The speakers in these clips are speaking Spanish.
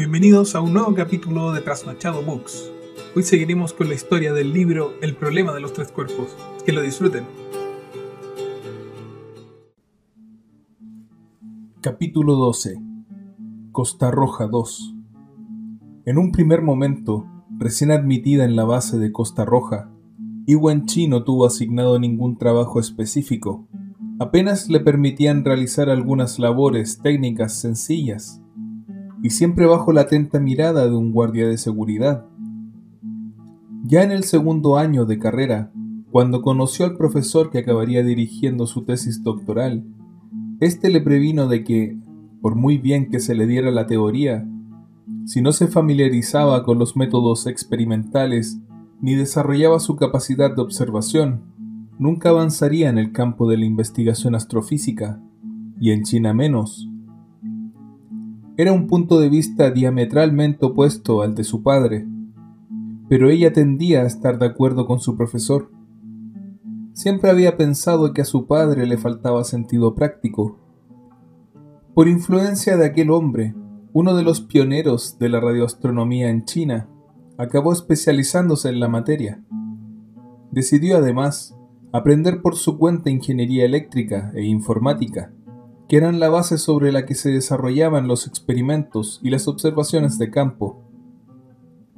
Bienvenidos a un nuevo capítulo de Trasnochado Books. Hoy seguiremos con la historia del libro El problema de los tres cuerpos. Que lo disfruten. Capítulo 12 Costa Roja 2 En un primer momento, recién admitida en la base de Costa Roja, Iwan Chi no tuvo asignado ningún trabajo específico. Apenas le permitían realizar algunas labores técnicas sencillas y siempre bajo la atenta mirada de un guardia de seguridad. Ya en el segundo año de carrera, cuando conoció al profesor que acabaría dirigiendo su tesis doctoral, éste le previno de que, por muy bien que se le diera la teoría, si no se familiarizaba con los métodos experimentales ni desarrollaba su capacidad de observación, nunca avanzaría en el campo de la investigación astrofísica, y en China menos. Era un punto de vista diametralmente opuesto al de su padre, pero ella tendía a estar de acuerdo con su profesor. Siempre había pensado que a su padre le faltaba sentido práctico. Por influencia de aquel hombre, uno de los pioneros de la radioastronomía en China, acabó especializándose en la materia. Decidió además aprender por su cuenta ingeniería eléctrica e informática que eran la base sobre la que se desarrollaban los experimentos y las observaciones de campo.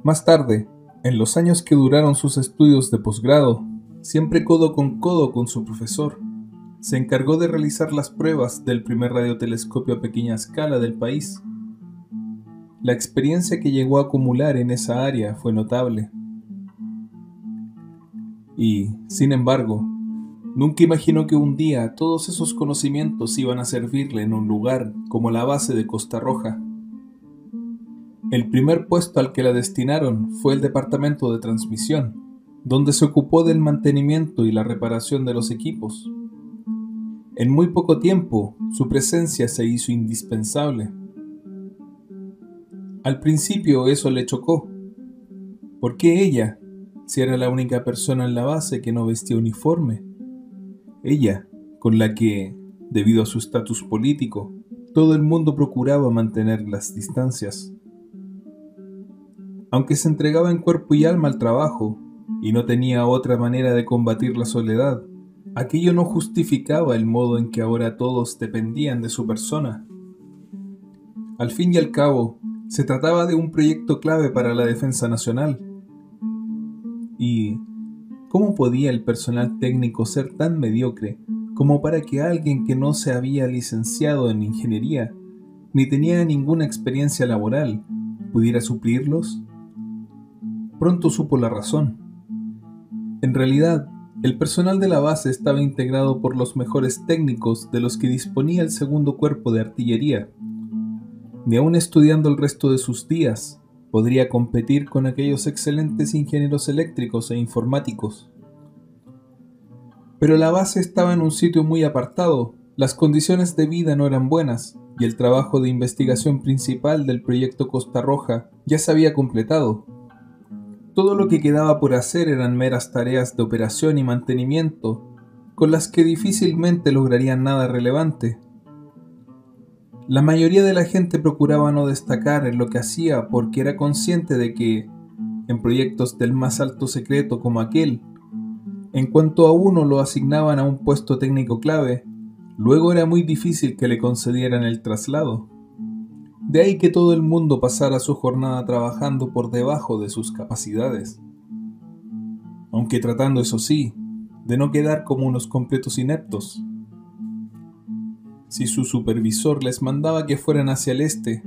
Más tarde, en los años que duraron sus estudios de posgrado, siempre codo con codo con su profesor, se encargó de realizar las pruebas del primer radiotelescopio a pequeña escala del país. La experiencia que llegó a acumular en esa área fue notable. Y, sin embargo, Nunca imaginó que un día todos esos conocimientos iban a servirle en un lugar como la base de Costa Roja. El primer puesto al que la destinaron fue el departamento de transmisión, donde se ocupó del mantenimiento y la reparación de los equipos. En muy poco tiempo, su presencia se hizo indispensable. Al principio eso le chocó. ¿Por qué ella, si era la única persona en la base que no vestía uniforme? Ella, con la que, debido a su estatus político, todo el mundo procuraba mantener las distancias. Aunque se entregaba en cuerpo y alma al trabajo, y no tenía otra manera de combatir la soledad, aquello no justificaba el modo en que ahora todos dependían de su persona. Al fin y al cabo, se trataba de un proyecto clave para la defensa nacional. ¿Cómo podía el personal técnico ser tan mediocre como para que alguien que no se había licenciado en ingeniería ni tenía ninguna experiencia laboral pudiera suplirlos? Pronto supo la razón. En realidad, el personal de la base estaba integrado por los mejores técnicos de los que disponía el segundo cuerpo de artillería. Ni aun estudiando el resto de sus días, podría competir con aquellos excelentes ingenieros eléctricos e informáticos. Pero la base estaba en un sitio muy apartado, las condiciones de vida no eran buenas, y el trabajo de investigación principal del proyecto Costa Roja ya se había completado. Todo lo que quedaba por hacer eran meras tareas de operación y mantenimiento, con las que difícilmente lograrían nada relevante. La mayoría de la gente procuraba no destacar en lo que hacía porque era consciente de que, en proyectos del más alto secreto como aquel, en cuanto a uno lo asignaban a un puesto técnico clave, luego era muy difícil que le concedieran el traslado. De ahí que todo el mundo pasara su jornada trabajando por debajo de sus capacidades. Aunque tratando, eso sí, de no quedar como unos completos ineptos. Si su supervisor les mandaba que fueran hacia el este,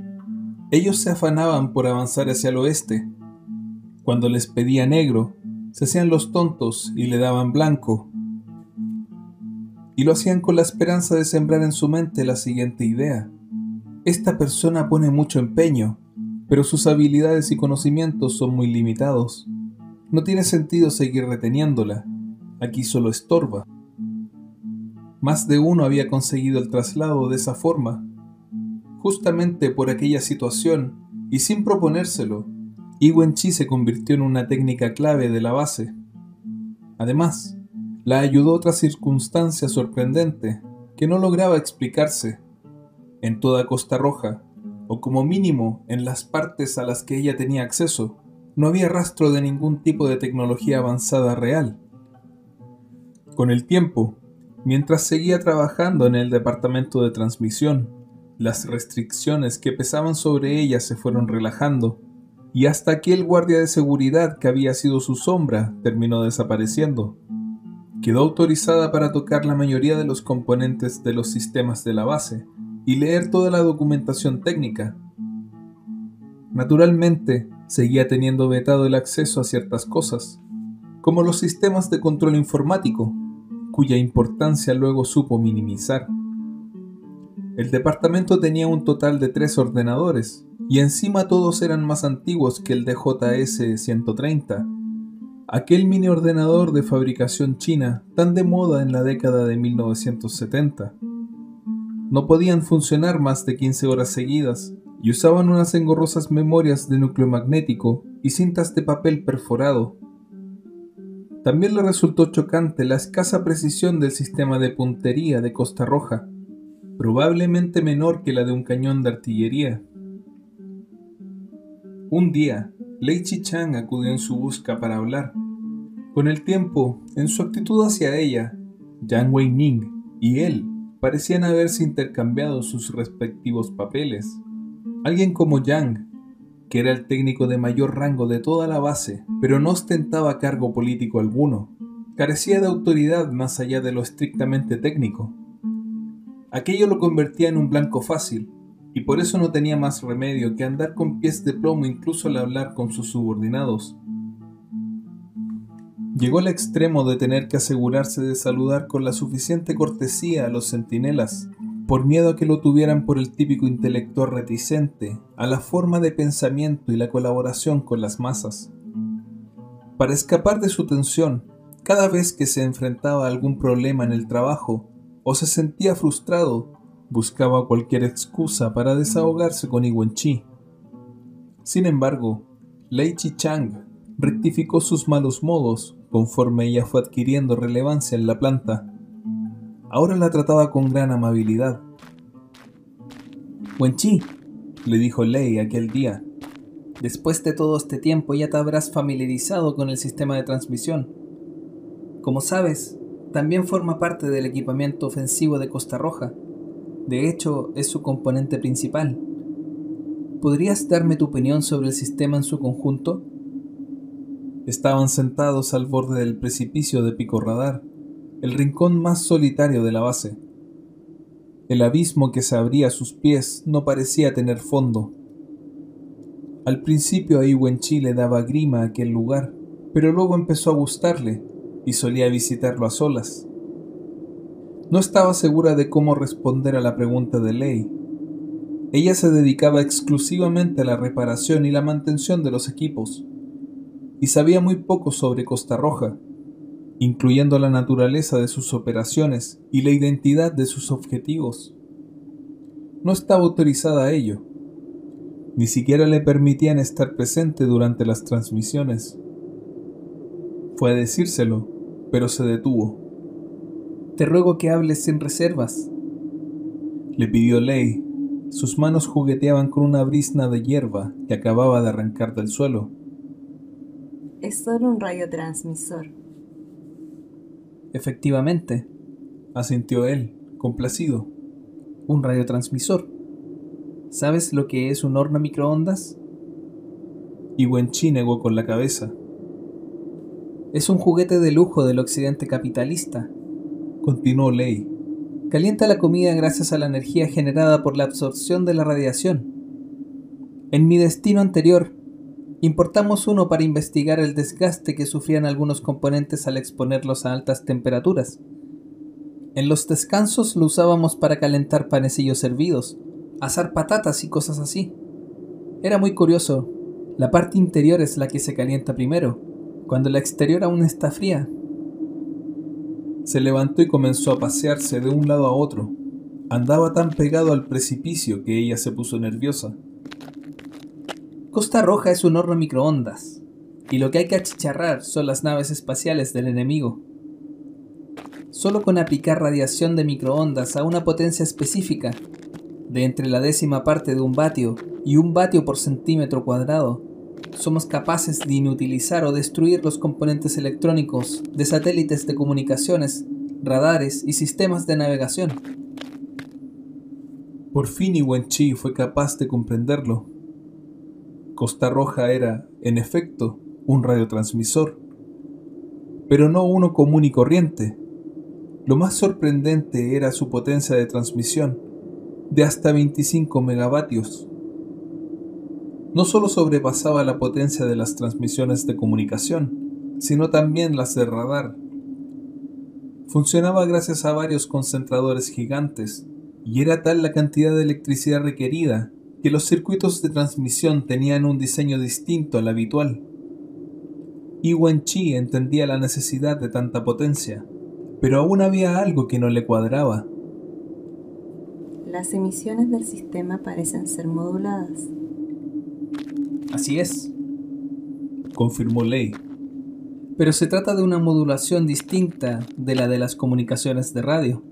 ellos se afanaban por avanzar hacia el oeste. Cuando les pedía negro, se hacían los tontos y le daban blanco. Y lo hacían con la esperanza de sembrar en su mente la siguiente idea. Esta persona pone mucho empeño, pero sus habilidades y conocimientos son muy limitados. No tiene sentido seguir reteniéndola. Aquí solo estorba. Más de uno había conseguido el traslado de esa forma, justamente por aquella situación y sin proponérselo. Iwen Chi se convirtió en una técnica clave de la base. Además, la ayudó otra circunstancia sorprendente que no lograba explicarse. En toda Costa Roja, o como mínimo en las partes a las que ella tenía acceso, no había rastro de ningún tipo de tecnología avanzada real. Con el tiempo, mientras seguía trabajando en el departamento de transmisión, las restricciones que pesaban sobre ella se fueron relajando, y hasta que el guardia de seguridad que había sido su sombra terminó desapareciendo. Quedó autorizada para tocar la mayoría de los componentes de los sistemas de la base y leer toda la documentación técnica. Naturalmente, seguía teniendo vetado el acceso a ciertas cosas, como los sistemas de control informático, cuya importancia luego supo minimizar. El departamento tenía un total de tres ordenadores, y encima todos eran más antiguos que el DJS 130, aquel mini ordenador de fabricación china tan de moda en la década de 1970. No podían funcionar más de 15 horas seguidas y usaban unas engorrosas memorias de núcleo magnético y cintas de papel perforado. También le resultó chocante la escasa precisión del sistema de puntería de Costa Roja, probablemente menor que la de un cañón de artillería. Un día, Lei Chi-chang acudió en su busca para hablar. Con el tiempo, en su actitud hacia ella, Yang Wei-ning y él parecían haberse intercambiado sus respectivos papeles. Alguien como Yang, que era el técnico de mayor rango de toda la base, pero no ostentaba cargo político alguno, carecía de autoridad más allá de lo estrictamente técnico. Aquello lo convertía en un blanco fácil, y por eso no tenía más remedio que andar con pies de plomo incluso al hablar con sus subordinados. Llegó al extremo de tener que asegurarse de saludar con la suficiente cortesía a los centinelas, por miedo a que lo tuvieran por el típico intelectual reticente a la forma de pensamiento y la colaboración con las masas. Para escapar de su tensión, cada vez que se enfrentaba a algún problema en el trabajo o se sentía frustrado, buscaba cualquier excusa para desahogarse con Chi. Sin embargo, Lei Chang rectificó sus malos modos conforme ella fue adquiriendo relevancia en la planta. Ahora la trataba con gran amabilidad. Chi, le dijo Lei aquel día, después de todo este tiempo ya te habrás familiarizado con el sistema de transmisión. Como sabes, también forma parte del equipamiento ofensivo de Costa Roja de hecho, es su componente principal. ¿Podrías darme tu opinión sobre el sistema en su conjunto? Estaban sentados al borde del precipicio de Pico Radar, el rincón más solitario de la base. El abismo que se abría a sus pies no parecía tener fondo. Al principio a Iwenchi le daba grima aquel lugar, pero luego empezó a gustarle y solía visitarlo a solas. No estaba segura de cómo responder a la pregunta de Ley. Ella se dedicaba exclusivamente a la reparación y la mantención de los equipos, y sabía muy poco sobre Costa Roja, incluyendo la naturaleza de sus operaciones y la identidad de sus objetivos. No estaba autorizada a ello. Ni siquiera le permitían estar presente durante las transmisiones. Fue a decírselo, pero se detuvo. Te ruego que hables sin reservas. Le pidió Ley. Sus manos jugueteaban con una brisna de hierba que acababa de arrancar del suelo. Es solo un radiotransmisor. Efectivamente, asintió él, complacido. Un radiotransmisor. ¿Sabes lo que es un horno microondas? Y Wenchi negó con la cabeza. Es un juguete de lujo del occidente capitalista, continuó Ley. Calienta la comida gracias a la energía generada por la absorción de la radiación. En mi destino anterior, importamos uno para investigar el desgaste que sufrían algunos componentes al exponerlos a altas temperaturas. En los descansos lo usábamos para calentar panecillos hervidos, asar patatas y cosas así. Era muy curioso. La parte interior es la que se calienta primero, cuando la exterior aún está fría, se levantó y comenzó a pasearse de un lado a otro. Andaba tan pegado al precipicio que ella se puso nerviosa. Costa Roja es un horno microondas, y lo que hay que achicharrar son las naves espaciales del enemigo. Solo con aplicar radiación de microondas a una potencia específica, de entre la décima parte de un vatio y un vatio por centímetro cuadrado, somos capaces de inutilizar o destruir los componentes electrónicos de satélites de comunicaciones, radares y sistemas de navegación. Por fin Chi fue capaz de comprenderlo. Costa Roja era, en efecto, un radiotransmisor, pero no uno común y corriente. Lo más sorprendente era su potencia de transmisión, de hasta 25 megavatios. No solo sobrepasaba la potencia de las transmisiones de comunicación, sino también las de radar. Funcionaba gracias a varios concentradores gigantes, y era tal la cantidad de electricidad requerida que los circuitos de transmisión tenían un diseño distinto al habitual. Wen Chi entendía la necesidad de tanta potencia, pero aún había algo que no le cuadraba. Las emisiones del sistema parecen ser moduladas. Así es, confirmó Lei. Pero se trata de una modulación distinta de la de las comunicaciones de radio.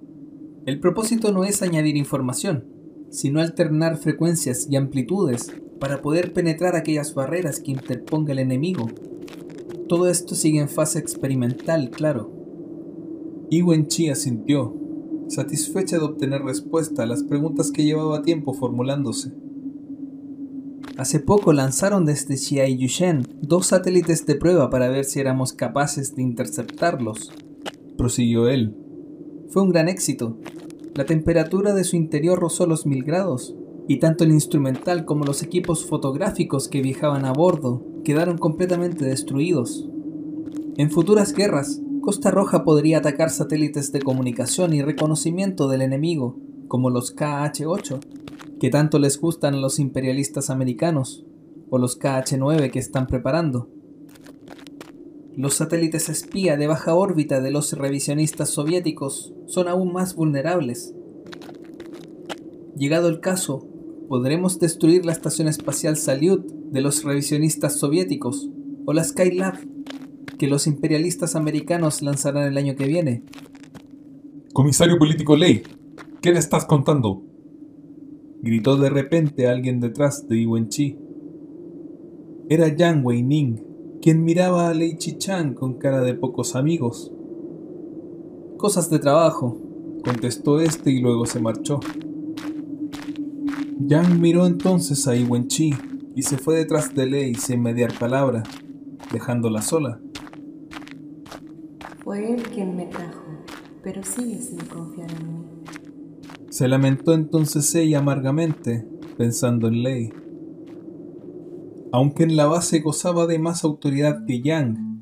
El propósito no es añadir información, sino alternar frecuencias y amplitudes para poder penetrar aquellas barreras que interponga el enemigo. Todo esto sigue en fase experimental, claro. Iwen Chi asintió, satisfecha de obtener respuesta a las preguntas que llevaba tiempo formulándose. Hace poco lanzaron desde Yushen dos satélites de prueba para ver si éramos capaces de interceptarlos. Prosiguió él. Fue un gran éxito. La temperatura de su interior rozó los mil grados, y tanto el instrumental como los equipos fotográficos que viajaban a bordo quedaron completamente destruidos. En futuras guerras, Costa Roja podría atacar satélites de comunicación y reconocimiento del enemigo, como los KH-8, que tanto les gustan a los imperialistas americanos, o los KH-9 que están preparando. Los satélites espía de baja órbita de los revisionistas soviéticos son aún más vulnerables. Llegado el caso, podremos destruir la estación espacial Salyut de los revisionistas soviéticos o la Skylab que los imperialistas americanos lanzarán el año que viene. Comisario político Ley, ¿qué le estás contando? Gritó de repente alguien detrás de Iwen Chi. Era Yang Wei-ning, quien miraba a Lei Chi-chang con cara de pocos amigos. Cosas de trabajo, contestó este y luego se marchó. Yang miró entonces a Iwen Chi y se fue detrás de Lei sin mediar palabra, dejándola sola. Fue él quien me trajo, pero sigue sin confiar en mí. Se lamentó entonces ella amargamente, pensando en Ley. Aunque en la base gozaba de más autoridad que Yang,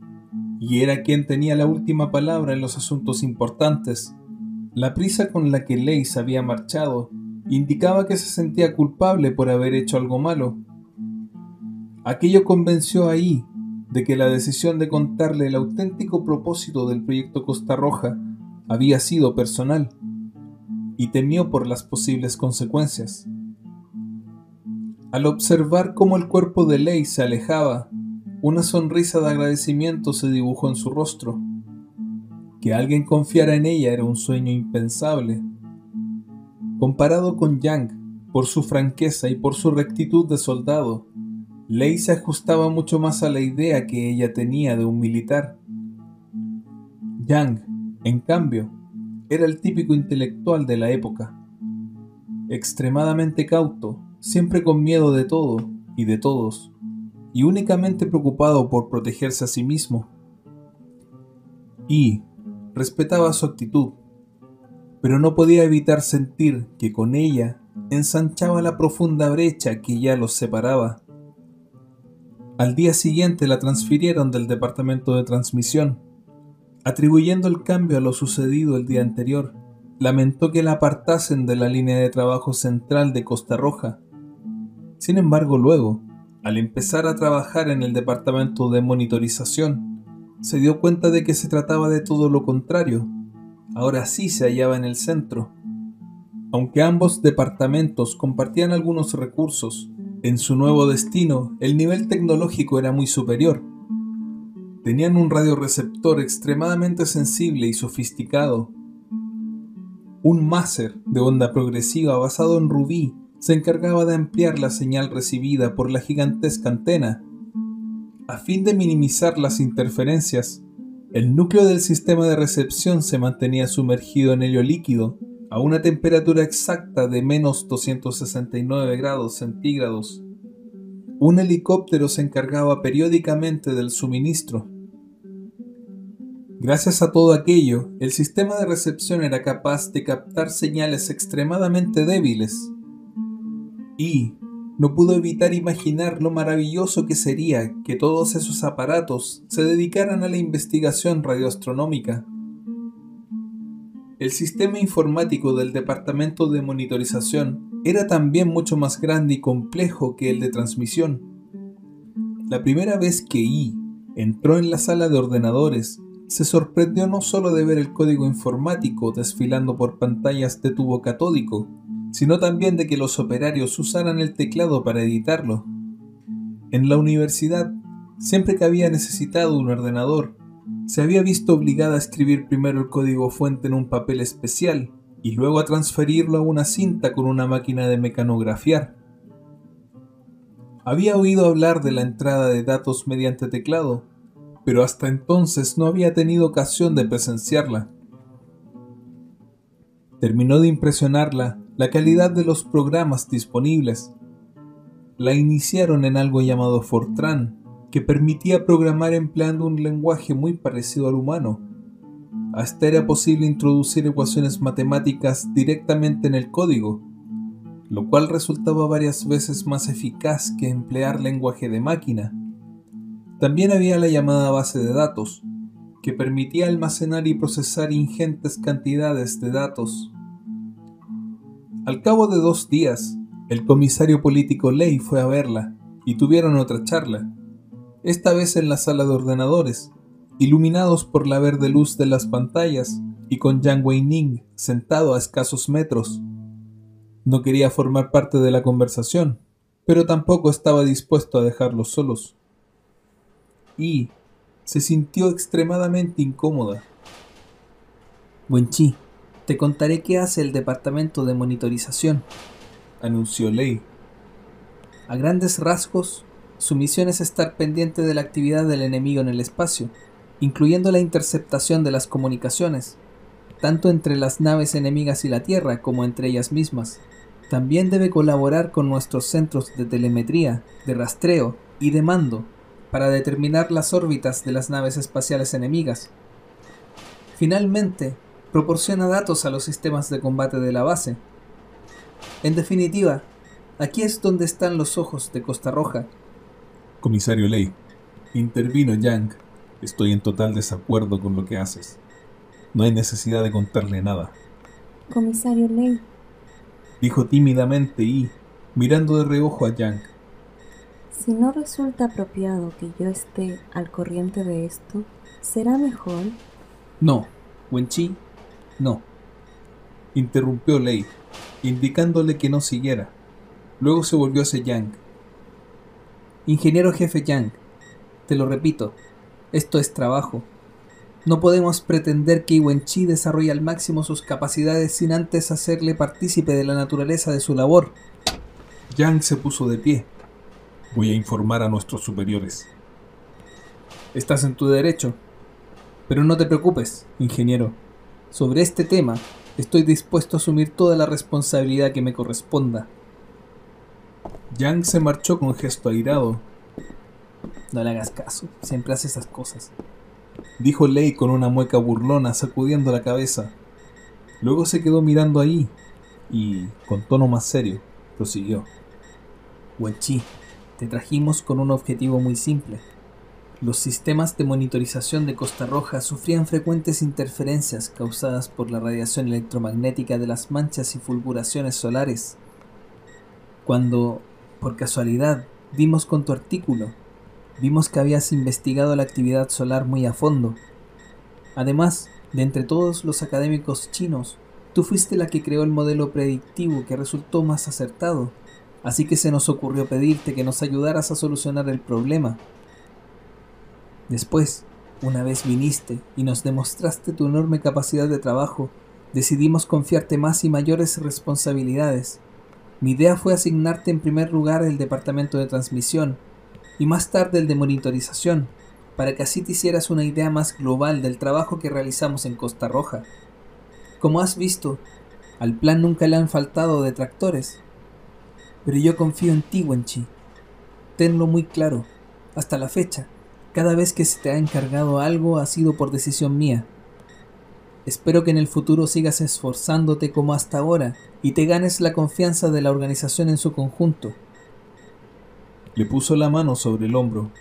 y era quien tenía la última palabra en los asuntos importantes, la prisa con la que Ley se había marchado indicaba que se sentía culpable por haber hecho algo malo. Aquello convenció ahí de que la decisión de contarle el auténtico propósito del proyecto Costa Roja había sido personal y temió por las posibles consecuencias. Al observar cómo el cuerpo de Ley se alejaba, una sonrisa de agradecimiento se dibujó en su rostro. Que alguien confiara en ella era un sueño impensable. Comparado con Yang, por su franqueza y por su rectitud de soldado, Ley se ajustaba mucho más a la idea que ella tenía de un militar. Yang, en cambio, era el típico intelectual de la época, extremadamente cauto, siempre con miedo de todo y de todos, y únicamente preocupado por protegerse a sí mismo. Y respetaba su actitud, pero no podía evitar sentir que con ella ensanchaba la profunda brecha que ya los separaba. Al día siguiente la transfirieron del departamento de transmisión. Atribuyendo el cambio a lo sucedido el día anterior, lamentó que la apartasen de la línea de trabajo central de Costa Roja. Sin embargo, luego, al empezar a trabajar en el departamento de monitorización, se dio cuenta de que se trataba de todo lo contrario. Ahora sí se hallaba en el centro. Aunque ambos departamentos compartían algunos recursos, en su nuevo destino, el nivel tecnológico era muy superior. Tenían un radioreceptor extremadamente sensible y sofisticado. Un máser de onda progresiva basado en rubí se encargaba de ampliar la señal recibida por la gigantesca antena. A fin de minimizar las interferencias, el núcleo del sistema de recepción se mantenía sumergido en helio líquido a una temperatura exacta de menos 269 grados centígrados. Un helicóptero se encargaba periódicamente del suministro. Gracias a todo aquello, el sistema de recepción era capaz de captar señales extremadamente débiles. Y no pudo evitar imaginar lo maravilloso que sería que todos esos aparatos se dedicaran a la investigación radioastronómica. El sistema informático del Departamento de Monitorización era también mucho más grande y complejo que el de transmisión. La primera vez que I entró en la sala de ordenadores, se sorprendió no solo de ver el código informático desfilando por pantallas de tubo catódico, sino también de que los operarios usaran el teclado para editarlo. En la universidad, siempre que había necesitado un ordenador, se había visto obligada a escribir primero el código fuente en un papel especial y luego a transferirlo a una cinta con una máquina de mecanografiar. Había oído hablar de la entrada de datos mediante teclado, pero hasta entonces no había tenido ocasión de presenciarla. Terminó de impresionarla la calidad de los programas disponibles. La iniciaron en algo llamado Fortran, que permitía programar empleando un lenguaje muy parecido al humano. Hasta era posible introducir ecuaciones matemáticas directamente en el código, lo cual resultaba varias veces más eficaz que emplear lenguaje de máquina. También había la llamada base de datos, que permitía almacenar y procesar ingentes cantidades de datos. Al cabo de dos días, el comisario político Ley fue a verla y tuvieron otra charla esta vez en la sala de ordenadores, iluminados por la verde luz de las pantallas y con Yang Wei-ning sentado a escasos metros. No quería formar parte de la conversación, pero tampoco estaba dispuesto a dejarlos solos. Y se sintió extremadamente incómoda. Wenchi, te contaré qué hace el departamento de monitorización, anunció Lei. A grandes rasgos, su misión es estar pendiente de la actividad del enemigo en el espacio, incluyendo la interceptación de las comunicaciones, tanto entre las naves enemigas y la Tierra como entre ellas mismas. También debe colaborar con nuestros centros de telemetría, de rastreo y de mando para determinar las órbitas de las naves espaciales enemigas. Finalmente, proporciona datos a los sistemas de combate de la base. En definitiva, aquí es donde están los ojos de Costa Roja Comisario Ley, intervino Yang. Estoy en total desacuerdo con lo que haces. No hay necesidad de contarle nada. Comisario Ley, dijo tímidamente y, mirando de reojo a Yang. Si no resulta apropiado que yo esté al corriente de esto, ¿será mejor? No, Wenchi, no. Interrumpió Lei, indicándole que no siguiera. Luego se volvió hacia Yang. Ingeniero jefe Yang, te lo repito, esto es trabajo. No podemos pretender que Chi desarrolle al máximo sus capacidades sin antes hacerle partícipe de la naturaleza de su labor. Yang se puso de pie. Voy a informar a nuestros superiores. Estás en tu derecho. Pero no te preocupes, ingeniero. Sobre este tema, estoy dispuesto a asumir toda la responsabilidad que me corresponda. Yang se marchó con gesto airado. No le hagas caso, siempre hace esas cosas. Dijo Lei con una mueca burlona, sacudiendo la cabeza. Luego se quedó mirando ahí y, con tono más serio, prosiguió. Wenchi, te trajimos con un objetivo muy simple. Los sistemas de monitorización de Costa Roja sufrían frecuentes interferencias causadas por la radiación electromagnética de las manchas y fulguraciones solares. Cuando por casualidad, vimos con tu artículo, vimos que habías investigado la actividad solar muy a fondo. Además, de entre todos los académicos chinos, tú fuiste la que creó el modelo predictivo que resultó más acertado, así que se nos ocurrió pedirte que nos ayudaras a solucionar el problema. Después, una vez viniste y nos demostraste tu enorme capacidad de trabajo, decidimos confiarte más y mayores responsabilidades. Mi idea fue asignarte en primer lugar el departamento de transmisión y más tarde el de monitorización, para que así te hicieras una idea más global del trabajo que realizamos en Costa Roja. Como has visto, al plan nunca le han faltado detractores. Pero yo confío en ti, Wenchi. Tenlo muy claro. Hasta la fecha, cada vez que se te ha encargado algo ha sido por decisión mía. Espero que en el futuro sigas esforzándote como hasta ahora y te ganes la confianza de la organización en su conjunto. Le puso la mano sobre el hombro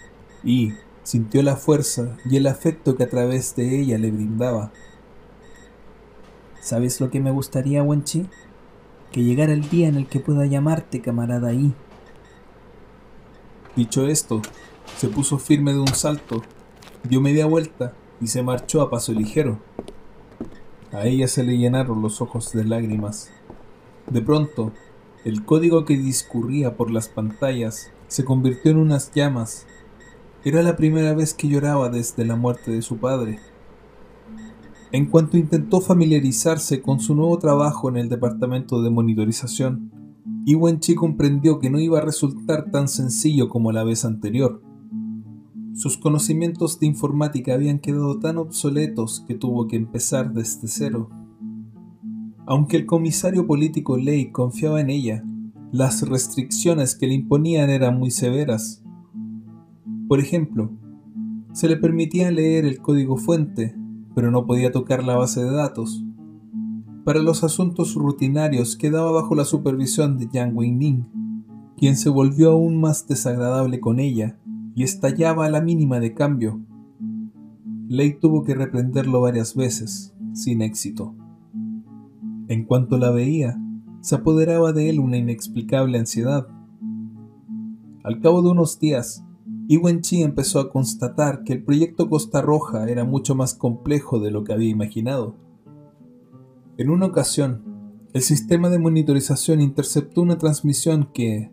y sintió la fuerza y el afecto que a través de ella le brindaba. ¿Sabes lo que me gustaría, Wenchi? Que llegara el día en el que pueda llamarte camarada I. Dicho esto, se puso firme de un salto, dio media vuelta y se marchó a paso ligero. A ella se le llenaron los ojos de lágrimas. De pronto, el código que discurría por las pantallas se convirtió en unas llamas. Era la primera vez que lloraba desde la muerte de su padre. En cuanto intentó familiarizarse con su nuevo trabajo en el departamento de monitorización, Iwenchi comprendió que no iba a resultar tan sencillo como la vez anterior. Sus conocimientos de informática habían quedado tan obsoletos que tuvo que empezar desde cero. Aunque el comisario político Ley confiaba en ella, las restricciones que le imponían eran muy severas. Por ejemplo, se le permitía leer el código fuente, pero no podía tocar la base de datos. Para los asuntos rutinarios quedaba bajo la supervisión de Yang Weining, quien se volvió aún más desagradable con ella y estallaba a la mínima de cambio. Lei tuvo que reprenderlo varias veces, sin éxito. En cuanto la veía, se apoderaba de él una inexplicable ansiedad. Al cabo de unos días, Chi empezó a constatar que el proyecto Costa Roja era mucho más complejo de lo que había imaginado. En una ocasión, el sistema de monitorización interceptó una transmisión que,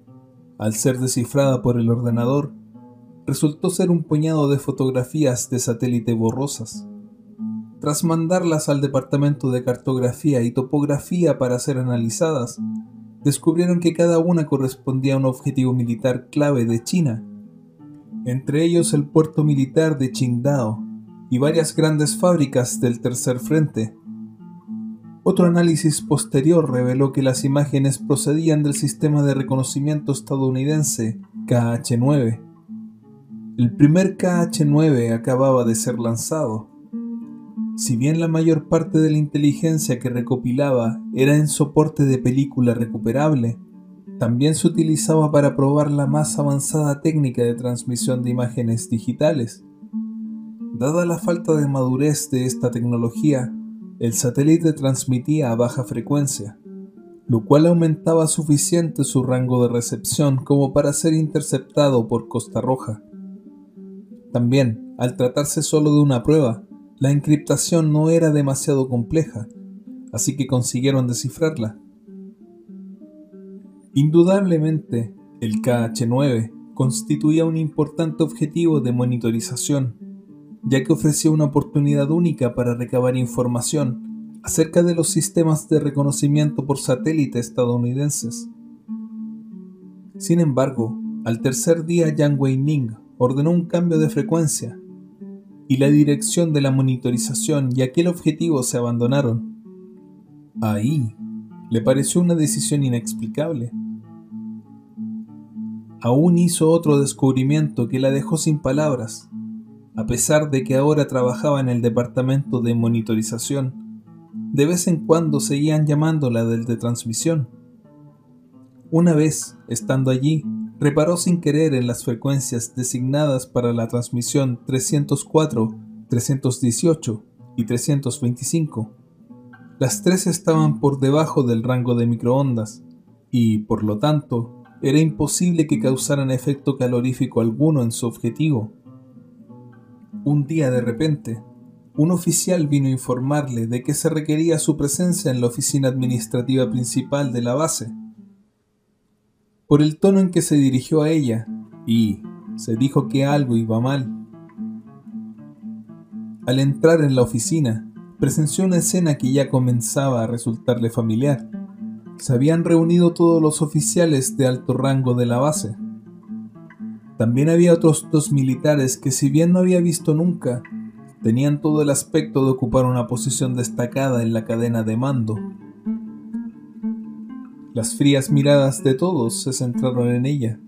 al ser descifrada por el ordenador, resultó ser un puñado de fotografías de satélite borrosas. Tras mandarlas al Departamento de Cartografía y Topografía para ser analizadas, descubrieron que cada una correspondía a un objetivo militar clave de China entre ellos el puerto militar de Qingdao y varias grandes fábricas del Tercer Frente. Otro análisis posterior reveló que las imágenes procedían del sistema de reconocimiento estadounidense KH-9. El primer KH-9 acababa de ser lanzado. Si bien la mayor parte de la inteligencia que recopilaba era en soporte de película recuperable, también se utilizaba para probar la más avanzada técnica de transmisión de imágenes digitales. Dada la falta de madurez de esta tecnología, el satélite transmitía a baja frecuencia, lo cual aumentaba suficiente su rango de recepción como para ser interceptado por Costa Roja. También, al tratarse solo de una prueba, la encriptación no era demasiado compleja, así que consiguieron descifrarla. Indudablemente, el KH-9 constituía un importante objetivo de monitorización, ya que ofrecía una oportunidad única para recabar información acerca de los sistemas de reconocimiento por satélite estadounidenses. Sin embargo, al tercer día Yang Weining ordenó un cambio de frecuencia y la dirección de la monitorización y aquel objetivo se abandonaron. Ahí le pareció una decisión inexplicable. Aún hizo otro descubrimiento que la dejó sin palabras, a pesar de que ahora trabajaba en el departamento de monitorización. De vez en cuando seguían llamándola del de transmisión. Una vez, estando allí, reparó sin querer en las frecuencias designadas para la transmisión 304, 318 y 325 las tres estaban por debajo del rango de microondas y, por lo tanto, era imposible que causaran efecto calorífico alguno en su objetivo. Un día de repente, un oficial vino a informarle de que se requería su presencia en la oficina administrativa principal de la base. Por el tono en que se dirigió a ella, y se dijo que algo iba mal. Al entrar en la oficina, presenció una escena que ya comenzaba a resultarle familiar. Se habían reunido todos los oficiales de alto rango de la base. También había otros dos militares que si bien no había visto nunca, tenían todo el aspecto de ocupar una posición destacada en la cadena de mando. Las frías miradas de todos se centraron en ella.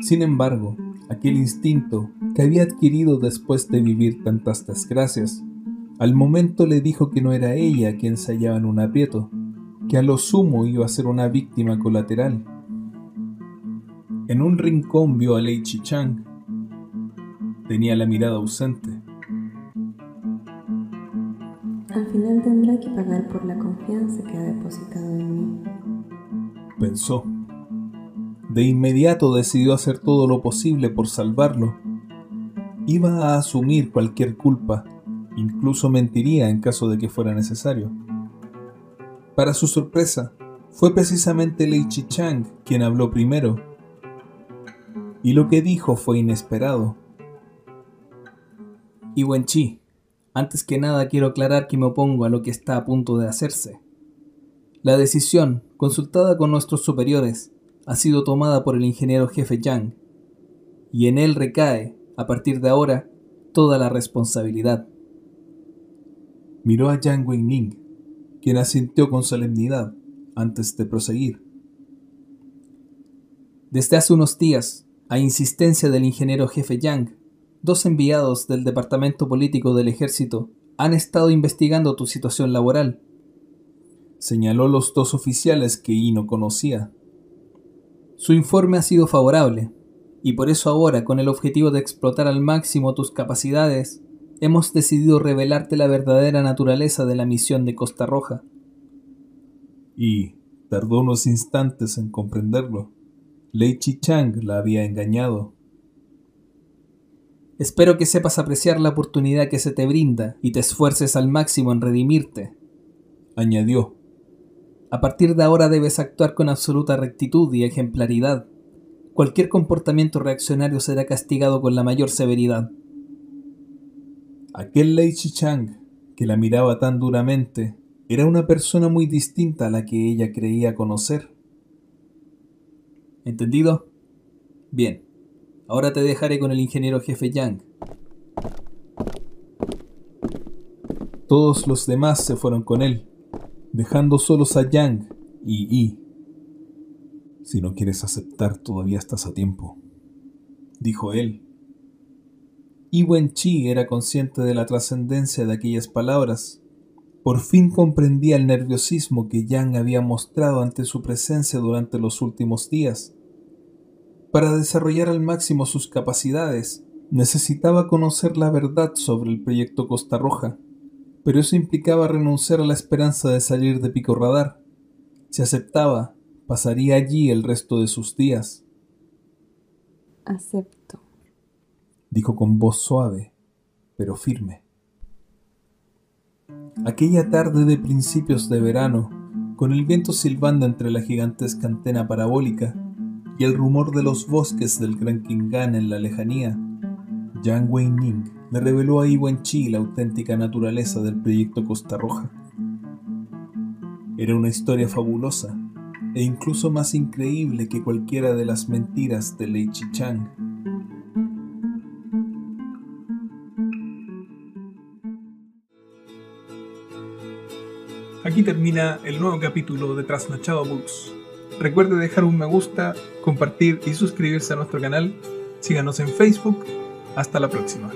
Sin embargo, aquel instinto que había adquirido después de vivir tantas desgracias, al momento le dijo que no era ella quien se hallaba en un aprieto, que a lo sumo iba a ser una víctima colateral. En un rincón vio a Lei Chichang. Tenía la mirada ausente. Al final tendrá que pagar por la confianza que ha depositado en mí. Pensó. De inmediato decidió hacer todo lo posible por salvarlo. Iba a asumir cualquier culpa, incluso mentiría en caso de que fuera necesario. Para su sorpresa, fue precisamente Lei Chichang quien habló primero y lo que dijo fue inesperado. Y Chi, antes que nada quiero aclarar que me opongo a lo que está a punto de hacerse. La decisión, consultada con nuestros superiores, ha sido tomada por el ingeniero jefe Yang, y en él recae, a partir de ahora, toda la responsabilidad. Miró a Yang Wenning, quien asintió con solemnidad antes de proseguir. Desde hace unos días, a insistencia del ingeniero jefe Yang, dos enviados del Departamento Político del Ejército han estado investigando tu situación laboral. Señaló los dos oficiales que no conocía. Su informe ha sido favorable, y por eso ahora, con el objetivo de explotar al máximo tus capacidades, hemos decidido revelarte la verdadera naturaleza de la misión de Costa Roja. Y tardó unos instantes en comprenderlo. Lei Chang la había engañado. Espero que sepas apreciar la oportunidad que se te brinda y te esfuerces al máximo en redimirte. Añadió. A partir de ahora debes actuar con absoluta rectitud y ejemplaridad. Cualquier comportamiento reaccionario será castigado con la mayor severidad. Aquel Lei Chang, que la miraba tan duramente, era una persona muy distinta a la que ella creía conocer. ¿Entendido? Bien. Ahora te dejaré con el ingeniero jefe Yang. Todos los demás se fueron con él, dejando solos a Yang y Yi. Si no quieres aceptar, todavía estás a tiempo, dijo él. Yi Wen-chi era consciente de la trascendencia de aquellas palabras por fin comprendía el nerviosismo que Yang había mostrado ante su presencia durante los últimos días. Para desarrollar al máximo sus capacidades, necesitaba conocer la verdad sobre el proyecto Costa Roja, pero eso implicaba renunciar a la esperanza de salir de Pico Radar. Si aceptaba, pasaría allí el resto de sus días. Acepto, dijo con voz suave, pero firme. Aquella tarde de principios de verano, con el viento silbando entre la gigantesca antena parabólica y el rumor de los bosques del Gran Kingan en la lejanía, Yang Wei-ning le reveló a Yi Chi la auténtica naturaleza del proyecto Costa Roja. Era una historia fabulosa e incluso más increíble que cualquiera de las mentiras de Lei Chang. Aquí termina el nuevo capítulo de Trasnochado Books. Recuerde dejar un me gusta, compartir y suscribirse a nuestro canal. Síganos en Facebook. Hasta la próxima.